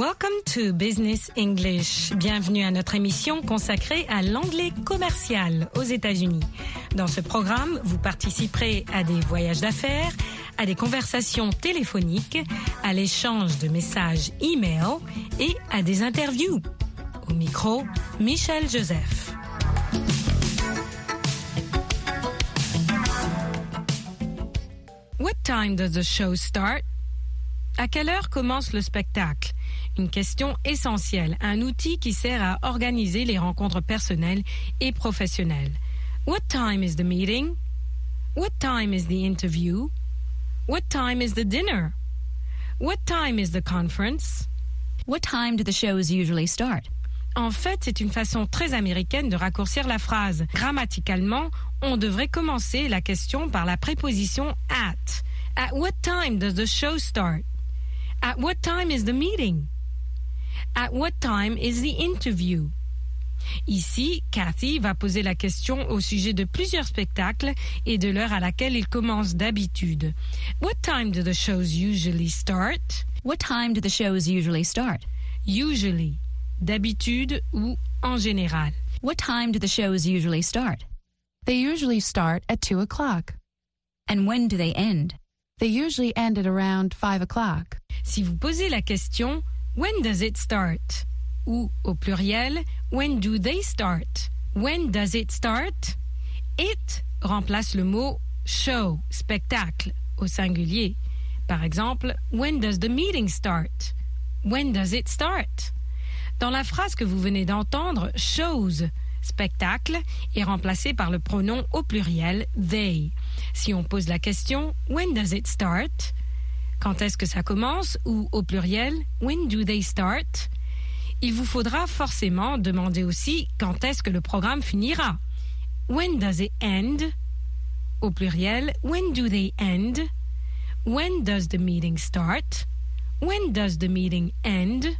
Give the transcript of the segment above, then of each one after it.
Welcome to Business English. Bienvenue à notre émission consacrée à l'anglais commercial aux États-Unis. Dans ce programme, vous participerez à des voyages d'affaires, à des conversations téléphoniques, à l'échange de messages e-mail et à des interviews. Au micro, Michel Joseph. What time does the show start? À quelle heure commence le spectacle? Une question essentielle, un outil qui sert à organiser les rencontres personnelles et professionnelles. What time is the meeting? What time is the interview? What time is the dinner? What time is the conference? What time do the shows usually start? En fait, c'est une façon très américaine de raccourcir la phrase. Grammaticalement, on devrait commencer la question par la préposition at. At what time does the show start? At what time is the meeting? At what time is the interview? Ici, Cathy va poser la question au sujet de plusieurs spectacles et de l'heure à laquelle ils commencent d'habitude. What time do the shows usually start? What time do the shows usually start? Usually, d'habitude ou en général. What time do the shows usually start? They usually start at 2 o'clock. And when do they end? They usually end at around 5 o'clock. Si vous posez la question When does it start? ou au pluriel When do they start? When does it start? It remplace le mot show, spectacle au singulier. Par exemple, When does the meeting start? When does it start? Dans la phrase que vous venez d'entendre, shows, spectacle, est remplacé par le pronom au pluriel they. Si on pose la question When does it start? Quand est-ce que ça commence ou au pluriel When do they start? Il vous faudra forcément demander aussi quand est-ce que le programme finira. When does it end? Au pluriel When do they end? When does the meeting start? When does the meeting end?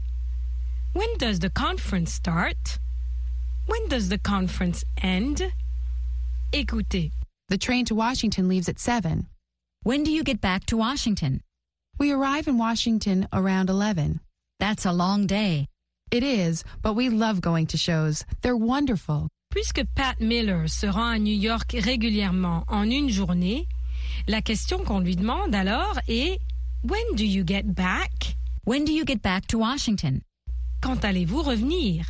When does the conference start? When does the conference end? Écoutez. The train to Washington leaves at 7. When do you get back to Washington? We arrive in Washington around 11. That's a long day. It is, but we love going to shows. They're wonderful. Puisque Pat Miller se rend à New York régulièrement en une journée, la question qu'on lui demande alors est When do you get back? When do you get back to Washington? Quand allez-vous revenir?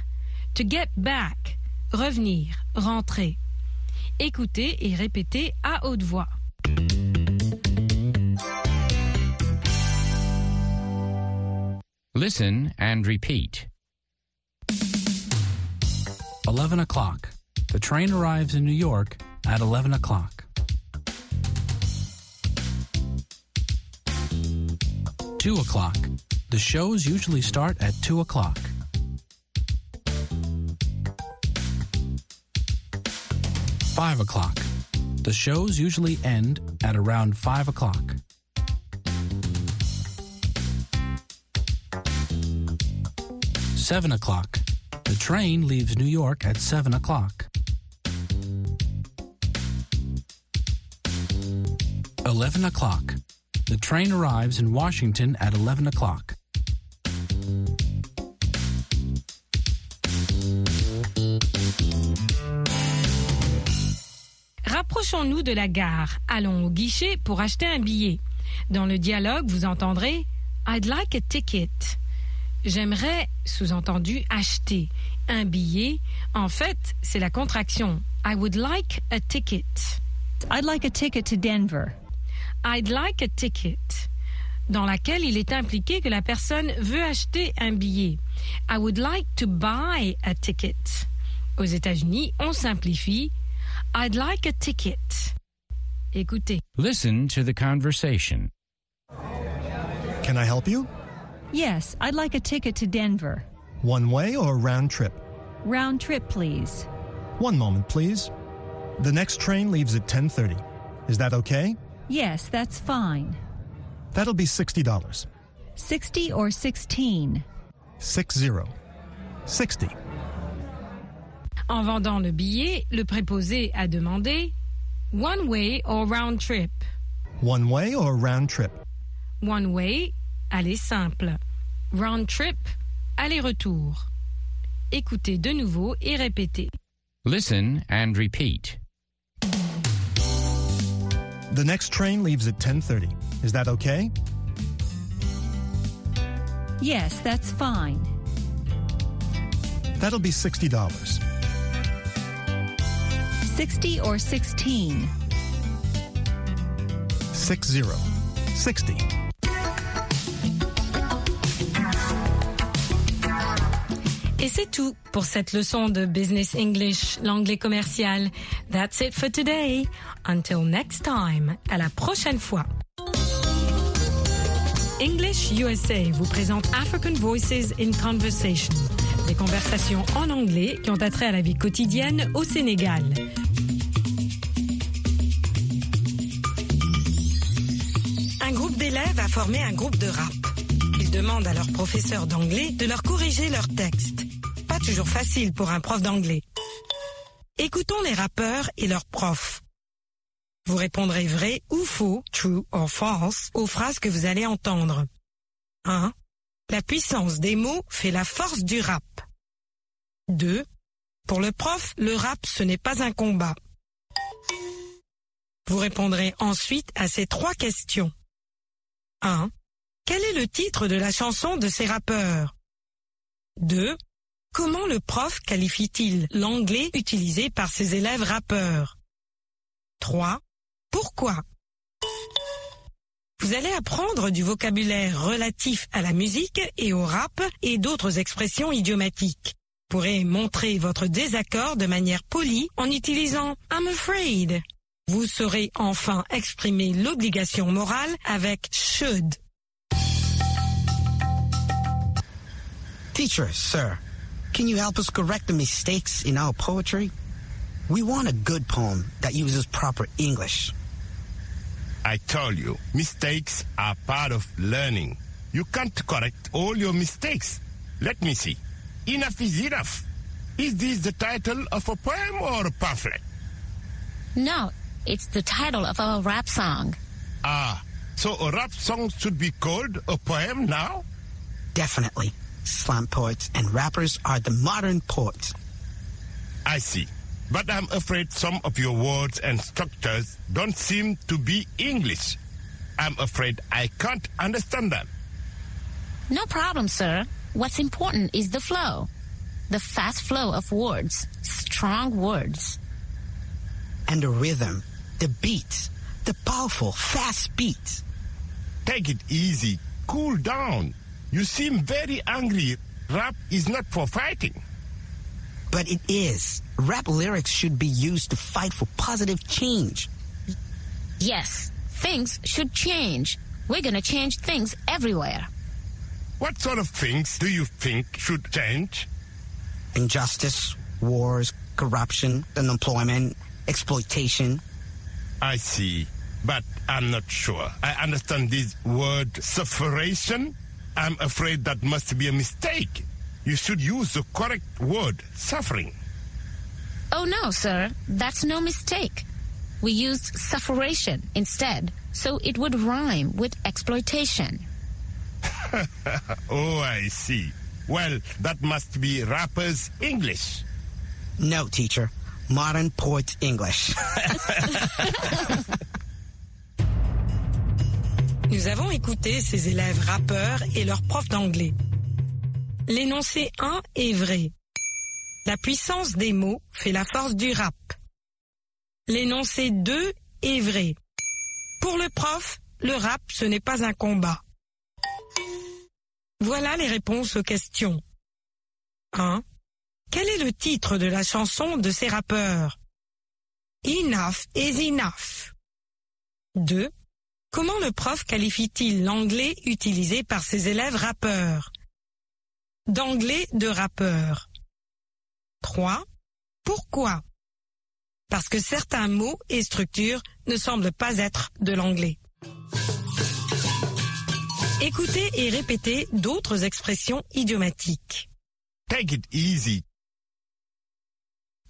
To get back, revenir, rentrer. Écoutez et répétez à haute voix. Listen and repeat. 11 o'clock. The train arrives in New York at 11 o'clock. Two o'clock. The shows usually start at 2 o'clock. Five o'clock. The shows usually end at around 5 o'clock. Seven o'clock. The train leaves New York at 7 o'clock. 11 o'clock. The train arrives in Washington at 11 o'clock. Rapprochons-nous de la gare. Allons au guichet pour acheter un billet. Dans le dialogue, vous entendrez I'd like a ticket. J'aimerais, sous-entendu, acheter un billet. En fait, c'est la contraction. I would like a ticket. I'd like a ticket to Denver. I'd like a ticket. Dans laquelle il est impliqué que la personne veut acheter un billet. I would like to buy a ticket. Aux États-Unis, on simplifie. I'd like a ticket. Écoutez. Listen to the conversation. Can I help you? Yes, I'd like a ticket to Denver. One way or round trip? Round trip, please. One moment, please. The next train leaves at 10:30. Is that okay? Yes, that's fine. That'll be $60. 60 or 16? 60. 60. En vendant le billet, le préposé a demandé one way or round trip. One way or round trip? One way, aller simple. Round trip, aller-retour. Écoutez de nouveau et répétez. Listen and repeat. The next train leaves at 10:30. Is that okay? Yes, that's fine. That'll be $60. 60 or 16? 60. 60. Et c'est tout pour cette leçon de Business English, l'anglais commercial. That's it for today. Until next time. À la prochaine fois. English USA vous présente African Voices in Conversation. Des conversations en anglais qui ont attrait à la vie quotidienne au Sénégal. Un groupe d'élèves a formé un groupe de rap. Ils demandent à leur professeur d'anglais de leur corriger leurs textes. Toujours facile pour un prof d'anglais. Écoutons les rappeurs et leurs profs. Vous répondrez vrai ou faux, true or false, aux phrases que vous allez entendre. 1. La puissance des mots fait la force du rap. 2. Pour le prof, le rap, ce n'est pas un combat. Vous répondrez ensuite à ces trois questions. 1. Quel est le titre de la chanson de ces rappeurs? 2. Comment le prof qualifie-t-il l'anglais utilisé par ses élèves rappeurs? 3. Pourquoi? Vous allez apprendre du vocabulaire relatif à la musique et au rap et d'autres expressions idiomatiques. Vous pourrez montrer votre désaccord de manière polie en utilisant I'm afraid. Vous saurez enfin exprimer l'obligation morale avec should. Teacher, sir, can you help us correct the mistakes in our poetry? We want a good poem that uses proper English. I told you, mistakes are part of learning. You can't correct all your mistakes. Let me see. Enough is enough. Is this the title of a poem or a pamphlet? No, it's the title of a rap song. Ah, so a rap song should be called a poem now? Definitely. Slam poets and rappers are the modern poets. I see. But I'm afraid some of your words and structures don't seem to be English. I'm afraid I can't understand them. No problem, sir. What's important is the flow. The fast flow of words. Strong words. And the rhythm, the beats, the powerful, fast beats. Take it easy. Cool down. You seem very angry. Rap is not for fighting. But it is. Rap lyrics should be used to fight for positive change. Yes, things should change. We're gonna change things everywhere. What sort of things do you think should change? Injustice, wars, corruption, unemployment, exploitation. I see. But I'm not sure. I understand this word sufferation. I'm afraid that must be a mistake. You should use the correct word, suffering. Oh no, sir. That's no mistake. We used sufferation instead, so it would rhyme with exploitation. oh, I see. Well, that must be rappers' English. No, teacher. Modern poet English. Nous avons écouté ces élèves rappeurs et leurs profs d'anglais. L'énoncé 1 est vrai. La puissance des mots fait la force du rap. L'énoncé 2 est vrai. Pour le prof, le rap, ce n'est pas un combat. Voilà les réponses aux questions. 1. Quel est le titre de la chanson de ces rappeurs? Enough is enough. 2. Comment le prof qualifie-t-il l'anglais utilisé par ses élèves rappeurs? D'anglais de rappeur. 3. Pourquoi? Parce que certains mots et structures ne semblent pas être de l'anglais. Écoutez et répétez d'autres expressions idiomatiques. Take it easy.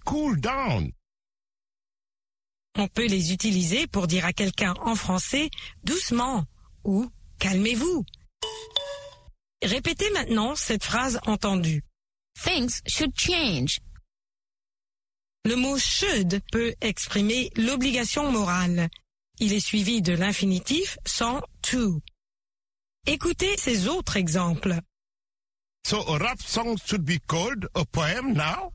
Cool down. On peut les utiliser pour dire à quelqu'un en français doucement ou calmez-vous. Répétez maintenant cette phrase entendue. Things should change. Le mot should peut exprimer l'obligation morale. Il est suivi de l'infinitif sans to. Écoutez ces autres exemples. So a rap song should be called a poem now?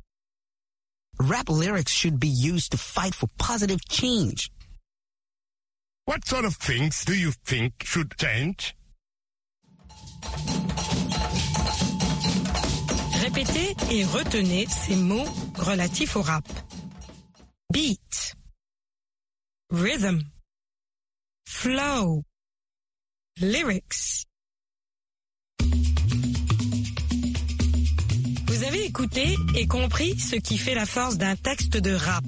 Rap lyrics should be used to fight for positive change. What sort of things do you think should change? Répétez et retenez ces mots relatifs au rap. Beat, rhythm, flow, lyrics. Vous avez écouté et compris ce qui fait la force d'un texte de rap.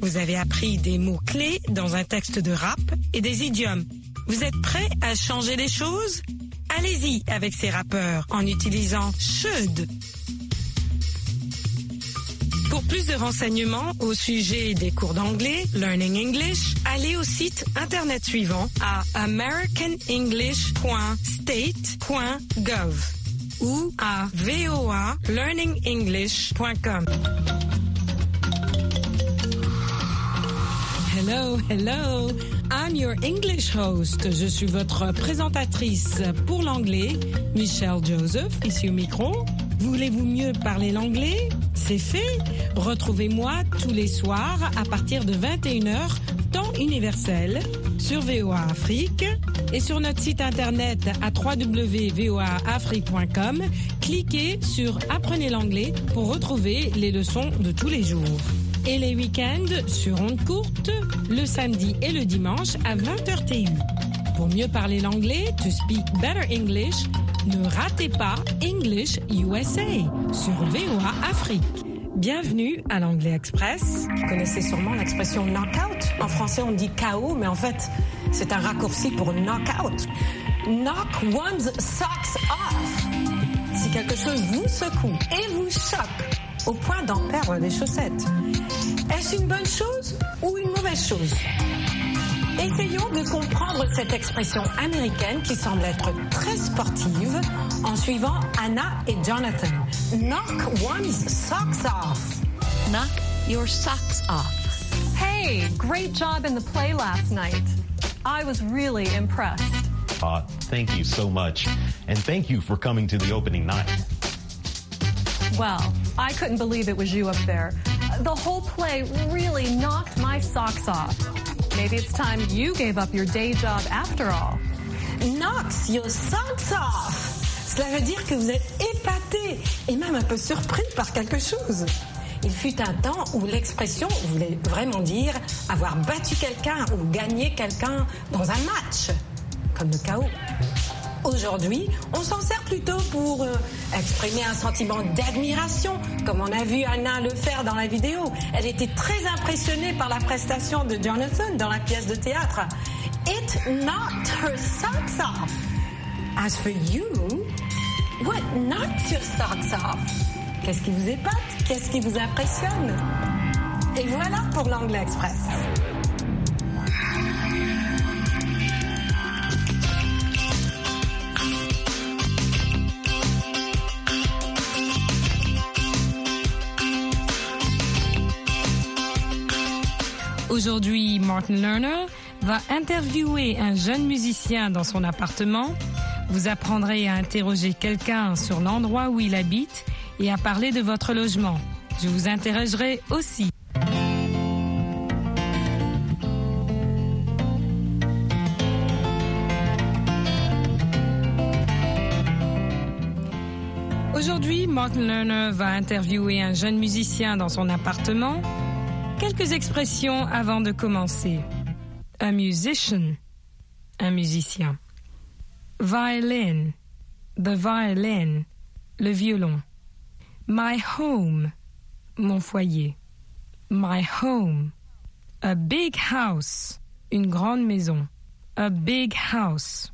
Vous avez appris des mots clés dans un texte de rap et des idiomes. Vous êtes prêts à changer les choses? Allez-y avec ces rappeurs en utilisant should. Pour plus de renseignements au sujet des cours d'anglais, Learning English, allez au site internet suivant à americanenglish.state.gov ou à voalearningenglish.com. Hello, hello. I'm your English host. Je suis votre présentatrice pour l'anglais, Michelle Joseph, ici au micro. Voulez-vous mieux parler l'anglais? C'est fait. Retrouvez-moi tous les soirs à partir de 21h, temps universel, sur VOA Afrique et sur notre site internet à www.voaafrique.com. Cliquez sur Apprenez l'anglais pour retrouver les leçons de tous les jours. Et les week-ends sur onde courte, le samedi et le dimanche à 20h TU. Pour mieux parler l'anglais, to speak better English, ne ratez pas English USA sur VOA Afrique. Bienvenue à l'Anglais Express. Vous connaissez sûrement l'expression knockout. En français, on dit KO, mais en fait, c'est un raccourci pour knockout. Knock one's socks off. Si quelque chose vous secoue et vous choque au point d'en perdre des chaussettes, est-ce une bonne chose ou une mauvaise chose? Essayons de comprendre cette expression américaine qui semble être très sportive en suivant Anna et Jonathan. Knock one's socks off. Knock your socks off. Hey, great job in the play last night. I was really impressed. Uh, thank you so much. And thank you for coming to the opening night. Well, I couldn't believe it was you up there. The whole play really knocked my socks off. Maybe it's time you gave up your day job after all. Knocks your socks off. Cela veut dire que vous êtes épaté et même un peu surpris par quelque chose. Il fut un temps où l'expression voulait vraiment dire avoir battu quelqu'un ou gagné quelqu'un dans un match, comme le chaos. Aujourd'hui, on s'en sert plutôt pour euh, exprimer un sentiment d'admiration, comme on a vu Anna le faire dans la vidéo. Elle était très impressionnée par la prestation de Jonathan dans la pièce de théâtre. It knocked her socks off. As for you, what knocks your socks off? Qu'est-ce qui vous épate? Qu'est-ce qui vous impressionne? Et voilà pour l'Anglais Express. Aujourd'hui, Martin Lerner va interviewer un jeune musicien dans son appartement. Vous apprendrez à interroger quelqu'un sur l'endroit où il habite et à parler de votre logement. Je vous interrogerai aussi. Aujourd'hui, Martin Lerner va interviewer un jeune musicien dans son appartement. Quelques expressions avant de commencer. A musician, un musicien. Violin, the violin, le violon. My home, mon foyer. My home. A big house, une grande maison. A big house.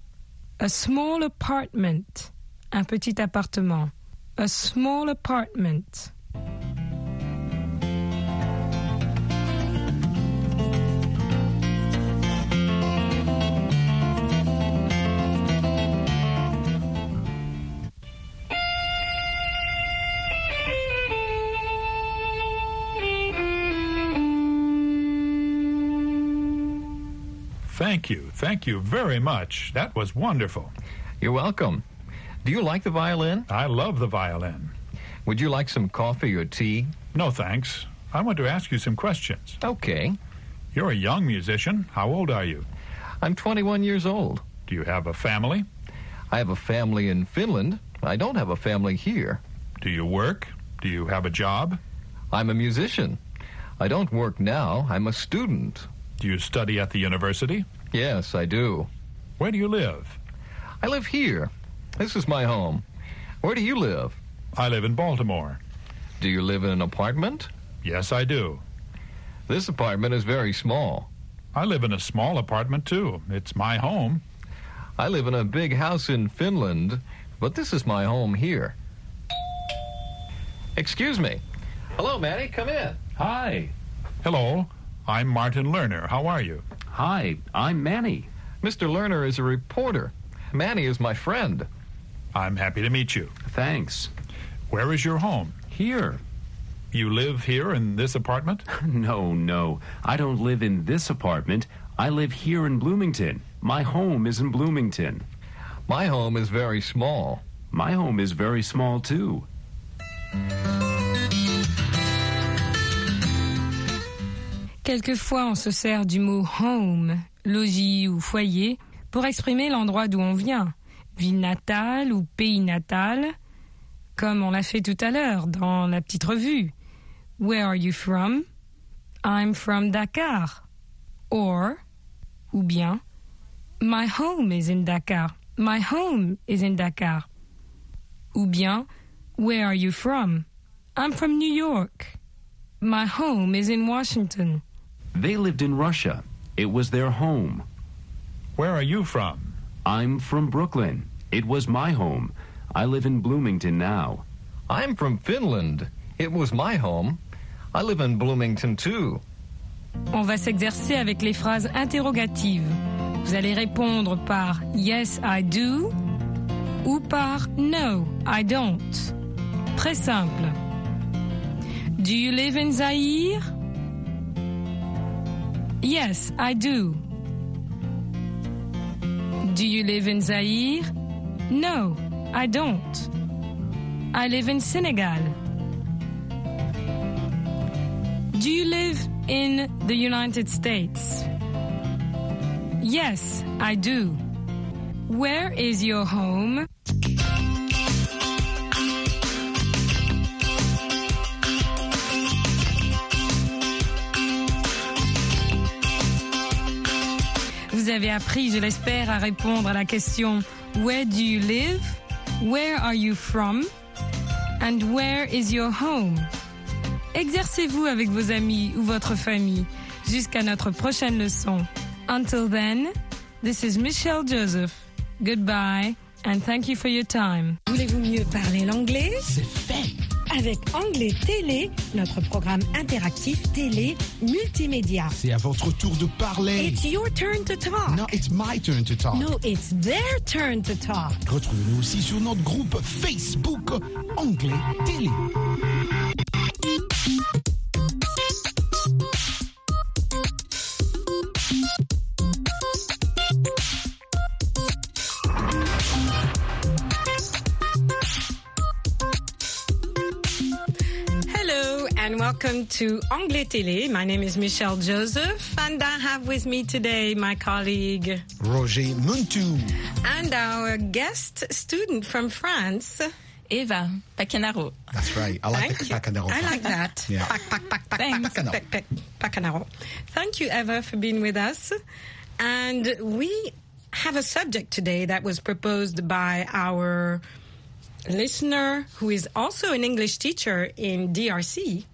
A small apartment, un petit appartement. A small apartment. Thank you. Thank you very much. That was wonderful. You're welcome. Do you like the violin? I love the violin. Would you like some coffee or tea? No, thanks. I want to ask you some questions. Okay. You're a young musician. How old are you? I'm 21 years old. Do you have a family? I have a family in Finland. I don't have a family here. Do you work? Do you have a job? I'm a musician. I don't work now. I'm a student. Do you study at the university? Yes, I do. Where do you live? I live here. This is my home. Where do you live? I live in Baltimore. Do you live in an apartment? Yes, I do. This apartment is very small. I live in a small apartment, too. It's my home. I live in a big house in Finland, but this is my home here. Excuse me. Hello, Manny. Come in. Hi. Hello. I'm Martin Lerner. How are you? Hi, I'm Manny. Mr. Lerner is a reporter. Manny is my friend. I'm happy to meet you. Thanks. Where is your home? Here. You live here in this apartment? no, no. I don't live in this apartment. I live here in Bloomington. My home is in Bloomington. My home is very small. My home is very small, too. Quelquefois, on se sert du mot home, logis ou foyer, pour exprimer l'endroit d'où on vient, ville natale ou pays natal, comme on l'a fait tout à l'heure dans la petite revue. Where are you from? I'm from Dakar. Or, ou bien, My home is in Dakar. My home is in Dakar. Ou bien, Where are you from? I'm from New York. My home is in Washington. They lived in Russia. It was their home. Where are you from? I'm from Brooklyn. It was my home. I live in Bloomington now. I'm from Finland. It was my home. I live in Bloomington too. On va s'exercer avec les phrases interrogatives. Vous allez répondre par Yes, I do ou par No, I don't. Très simple. Do you live in Zaire? Yes, I do. Do you live in Zaire? No, I don't. I live in Senegal. Do you live in the United States? Yes, I do. Where is your home? Vous avez appris, je l'espère, à répondre à la question Where do you live? Where are you from? And where is your home? Exercez-vous avec vos amis ou votre famille jusqu'à notre prochaine leçon. Until then, this is Michelle Joseph. Goodbye and thank you for your time. Voulez-vous mieux parler l'anglais? C'est fait! Avec Anglais Télé, notre programme interactif télé multimédia. C'est à votre tour de parler. It's your turn to talk. No, it's my turn to talk. No, it's their turn to talk. Retrouvez-nous aussi sur notre groupe Facebook Anglais Télé. Welcome to Anglais Télé. My name is Michelle Joseph and I have with me today my colleague Roger Muntu. and our guest student from France, Eva Pacanaro. That's right. I like Thank the you. Bacanero. I like that. Yeah. Pac, pac, pac, pac, Thanks. pac, pac, pac, Pacanaro. Thank you, Eva, for being with us. And we have a subject today that was proposed by our listener, who is also an English teacher in DRC,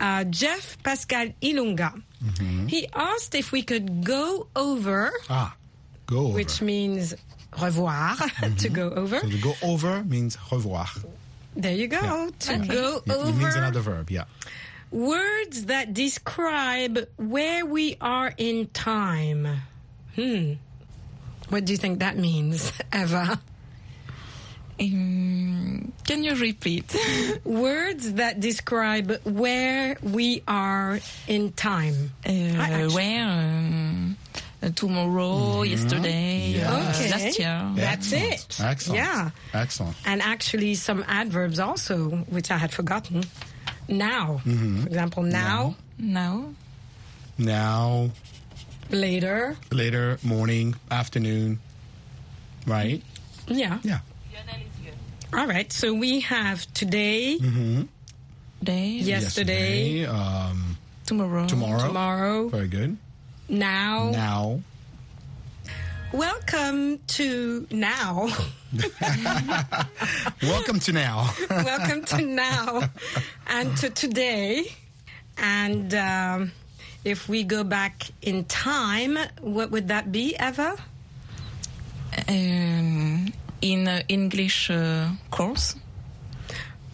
uh, Jeff Pascal Ilunga. He asked if we could go over, Ah, go over. which means revoir, to go over. So to go over means revoir. There you go. Yeah. To go Yeah, over. It means another verb, yeah. Words that describe where we are in time. Hmm. What do you think that means, Eva? Um, can you repeat? Words that describe where we are in time. Uh, actually- where? Um, uh, tomorrow, yesterday, Yeah. uh, Okay. last year. That's it. Excellent. Yeah. Excellent. And actually, some adverbs also, which I had forgotten. Now, Mhm. for example, now, Now. Now, later. later, morning, afternoon, right? Yeah. Yeah. All right. So we have today, Mm-hmm. Day. yesterday, um, tomorrow. tomorrow. tomorrow, Very good. now. Now. Welcome to now. Welcome to now. Welcome to now and to today. And um, if we go back in time, what would that be, Eva? Um, in uh, English uh, course.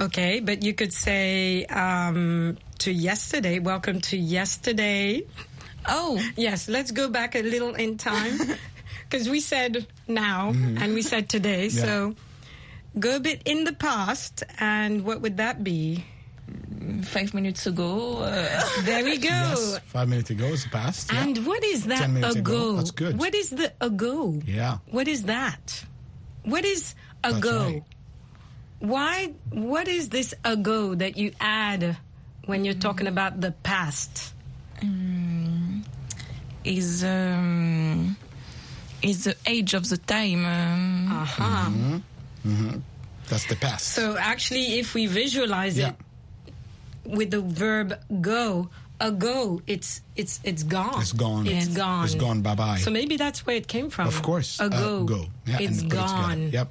Okay, but you could say um, to yesterday. Welcome to yesterday. Oh, yes. Let's go back a little in time because we said now and we said today. Yeah. So go a bit in the past, and what would that be? Five minutes ago. Uh, there we go. Yes, five minutes ago is past. yeah. And what is that ago. ago? That's good. What is the ago? Yeah. What is that? What is ago? right. Why? What is this ago that you add when you're talking about the past? um, is um, is the age of the time. Um, Aha. hmm That's the past. So actually, if we visualize Yeah. it with the verb go, ago, it's it's it's gone. It's gone. It's gone. It's gone. Bye bye. So maybe that's where it came from. Of course. Ago. Uh, go. Yeah, it's and put it together. gone. Yep.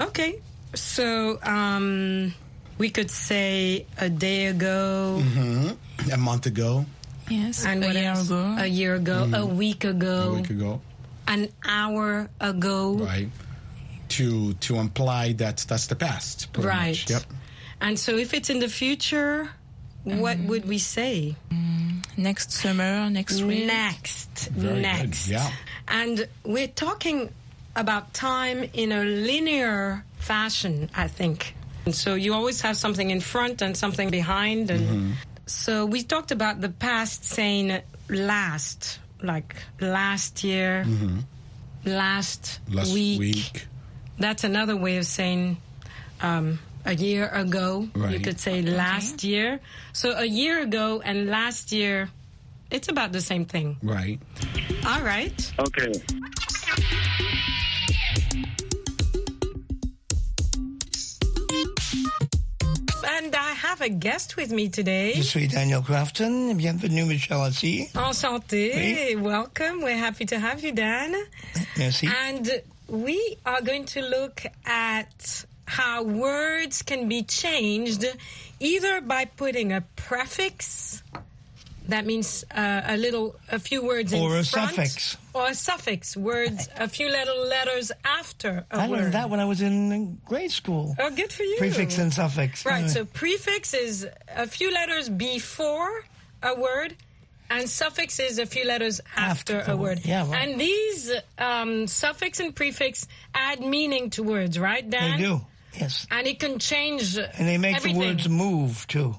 Okay. So um, we could say a day ago. hmm A month ago, yes, And a year else? ago. A year ago. A week ago. a week ago, An hour ago. right? To to imply that that's the past. Right. much. Yep. And so if it's in the future, what would we say? next summer, next week. Next. Very good. Yeah. And we're talking about time in a linear fashion, I think. And so you always have something in front and something behind. And Mm-hmm. so we talked about the past saying last, like last year, last, Mm-hmm. Last week. week. That's another way of saying um, a year ago. You could say last year. So a year ago and last year, it's about the same thing. Right. All right. Okay. And I have a guest with me today. Je suis Daniel Crafton. Bienvenue, Michel Assis. Enchanté. Welcome. We're happy to have you, Dan. Merci. And we are going to look at how words can be changed either by putting a prefix, that means uh, a little, a few words in Or a front, suffix. or a suffix, words, a few little letters after a I word. I learned that when I was in grade school. Oh, good for you. Prefix and suffix. Right, so prefix is a few letters before a word, and suffix is a few letters after, After a word. yeah, right. And these um, suffix and prefix add meaning to words, right, Dan? they do. Yes. And it can change And they make everything. the words move too.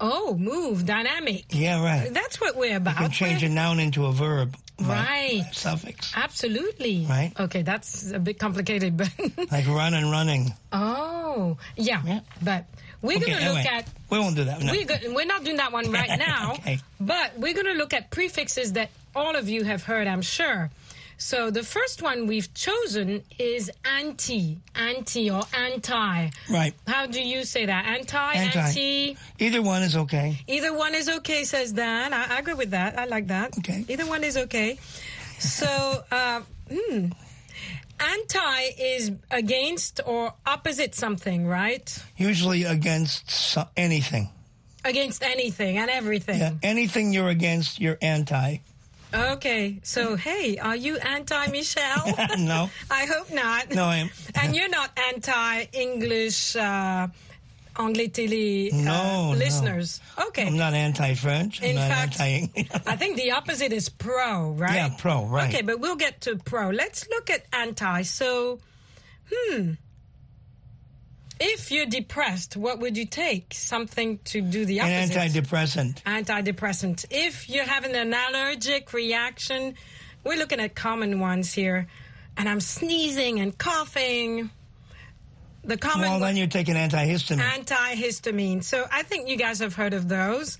Oh, move, dynamic. Yeah, right. That's what we're about. You can change a We're- noun into a verb. Right. Suffix. Absolutely. Right. Okay, that's a bit complicated, but. Like run and running. oh, yeah. But we're Okay, going to look anyway, at We won't do that. No. We're, go- we're not doing that one right now, Okay. but we're going to look at prefixes that all of you have heard, I'm sure. So the first one we've chosen is anti, anti or anti. Right. How do you say that? Anti, Anti. anti. Either one is okay. Either one is okay, says Dan. I, I agree with that. I like that. Okay. Either one is okay. So, uh, hmm. Anti is against or opposite something, right? Usually against so- anything. Against anything and everything. Yeah. Anything you're against, you're anti. Okay, so hey, are you anti Michelle? no. I hope not. No, I am. And you're not anti English uh, Anglais télé uh, No, no. listeners. Okay. I'm not anti-French. I'm In fact- I think the opposite is pro, right? Yeah, pro, right. Okay, but we'll get to pro. Let's look at anti. So, hmm. If you're depressed, what would you take? Something to do the opposite. An antidepressant. antidepressant. If you're having an allergic reaction we're looking at common ones here, and I'm sneezing and coughing. The common Well, then you take an antihistamine. antihistamine. So I think you guys have heard of those.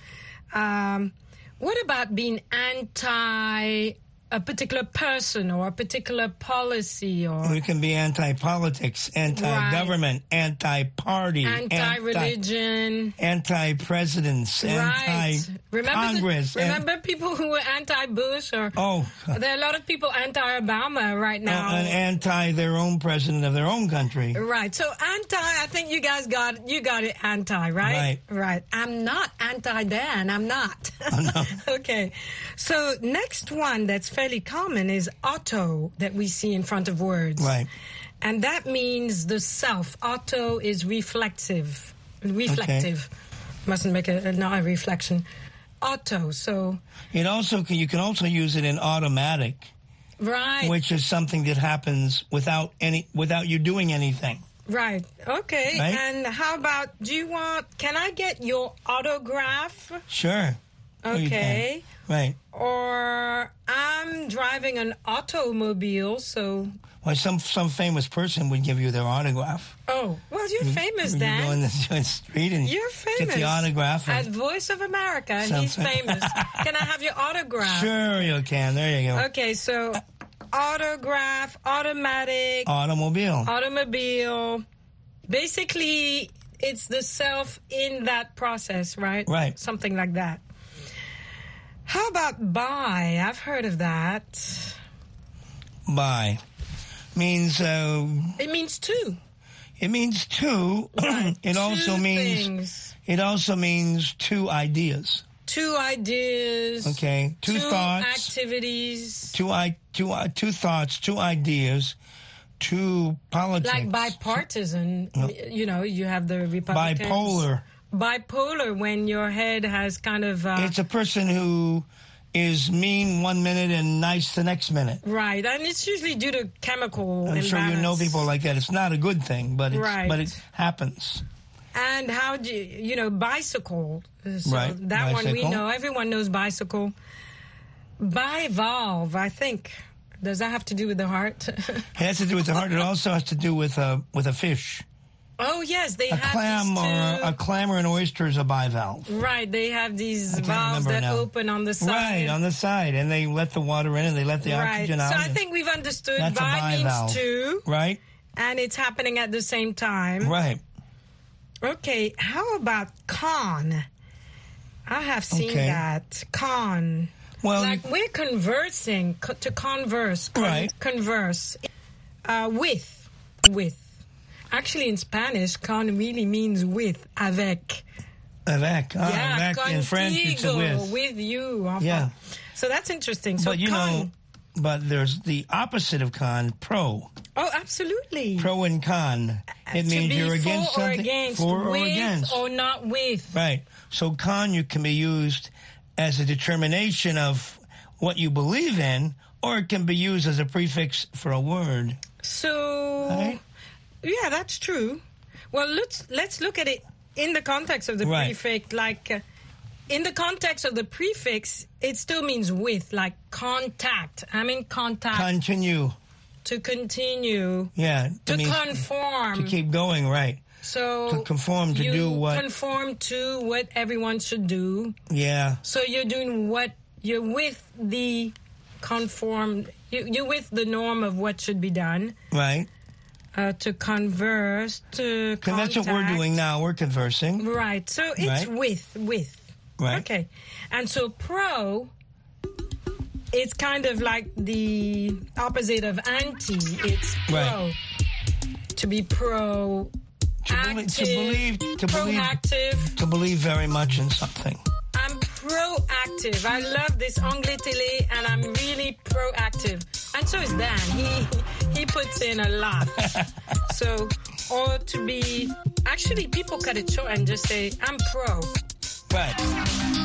Um, what about being anti a particular person or a particular policy or We can be anti-politics, anti-government, anti-party, anti-religion? anti-presidents, Right. anti-Congress. and- remember people who were anti-Bush or oh, there are a lot of people anti-Obama right now. Uh, and anti their own president of their own country. Right. So anti, I think you guys got you got it anti, right? Right. Right. I'm not anti Dan. I'm not. oh, no. okay. So next one that's fairly common is auto that we see in front of words. Right. And that means the self. Auto is reflexive. Reflective. Mustn't make a, not a reflection. Auto. So It also can, you can also use it in automatic, right. which is something that happens without any without you doing anything. Right. Okay. Right? And how about do you want can I get your autograph? Sure. Okay. Right. Or I'm driving an automobile, so Well, some some famous person would give you their autograph. oh well, you're You- famous, you Dan. go in the, the street and You're famous. get the autograph. At Voice of America, and he's famous. Can I have your autograph? Sure, you can. There you go. Okay, so autograph, automatic, Automobile. automobile. Basically, it's the self in that process, right? Right. Something like that. How about bi? I've heard of that. Bi means uh, It means two. it means two. it also means things. it also means two ideas. Two ideas. Okay, two thoughts. activities. Two i two uh, two thoughts, two ideas, two politics. Like bipartisan, you know, you have the Republicans. Bipolar. Bipolar when your head has kind of uh, It's a person who is mean one minute and nice the next minute. right, and it's usually due to chemical. I'm sure you know people like that. It's not a good thing, but it's, Right. but it happens. And how do you, you know bicycle? So Right, that one we know. Everyone knows bicycle. Bivalve, I think. Does that have to do with the heart? It has to do with the heart. It also has to do with a with a fish. Oh yes, they A have clam or a, clam or an oyster is a bivalve. Right, they have these valves that now. open on the side. Right on the side, and they let the water in and they let the right. oxygen out. So. I think we've understood That's a bi means two, right, and it's happening at the same time. right. Okay, how about con? I have seen Okay. that con. Well, like we're conversing co- to converse, con- Right. Converse uh, with, with. Actually, in Spanish, con really means with, avec. Avec. Ah, yeah, avec in French it's a contigo, with. you. enfin. Yeah. So that's interesting. So but you con. know, but there's the opposite of con, pro. Oh, absolutely. Pro and con. It to means you're against or something. against, for or with against. or not with. Right. So con you can be used as a determination of what you believe in, or it can be used as a prefix for a word. So, Right. Yeah, that's true. Well, let's let's look at it in the context of the Right. prefix. Like, uh, in the context of the prefix, it still means with, like contact. I'm in contact Continue. to continue, Yeah. to conform. To keep going, right. so to conform, to do what- Conform to what everyone should do. Yeah. So you're doing what you're with the conform. You, you're with the norm of what should be done. Right. Uh, to converse, to And that's what we're doing now. We're conversing. Right. So it's Right. with, with. Right. Okay. And so pro, it's kind of like the opposite of anti. It's pro. Right. To be pro. To, belie- to believe, to believe, proactive. to believe very much in something. Proactive. I love this anglais télé, and I'm really proactive. And so is Dan. He he puts in a lot. so, or to be actually, people cut it short and just say, "I'm pro." Right.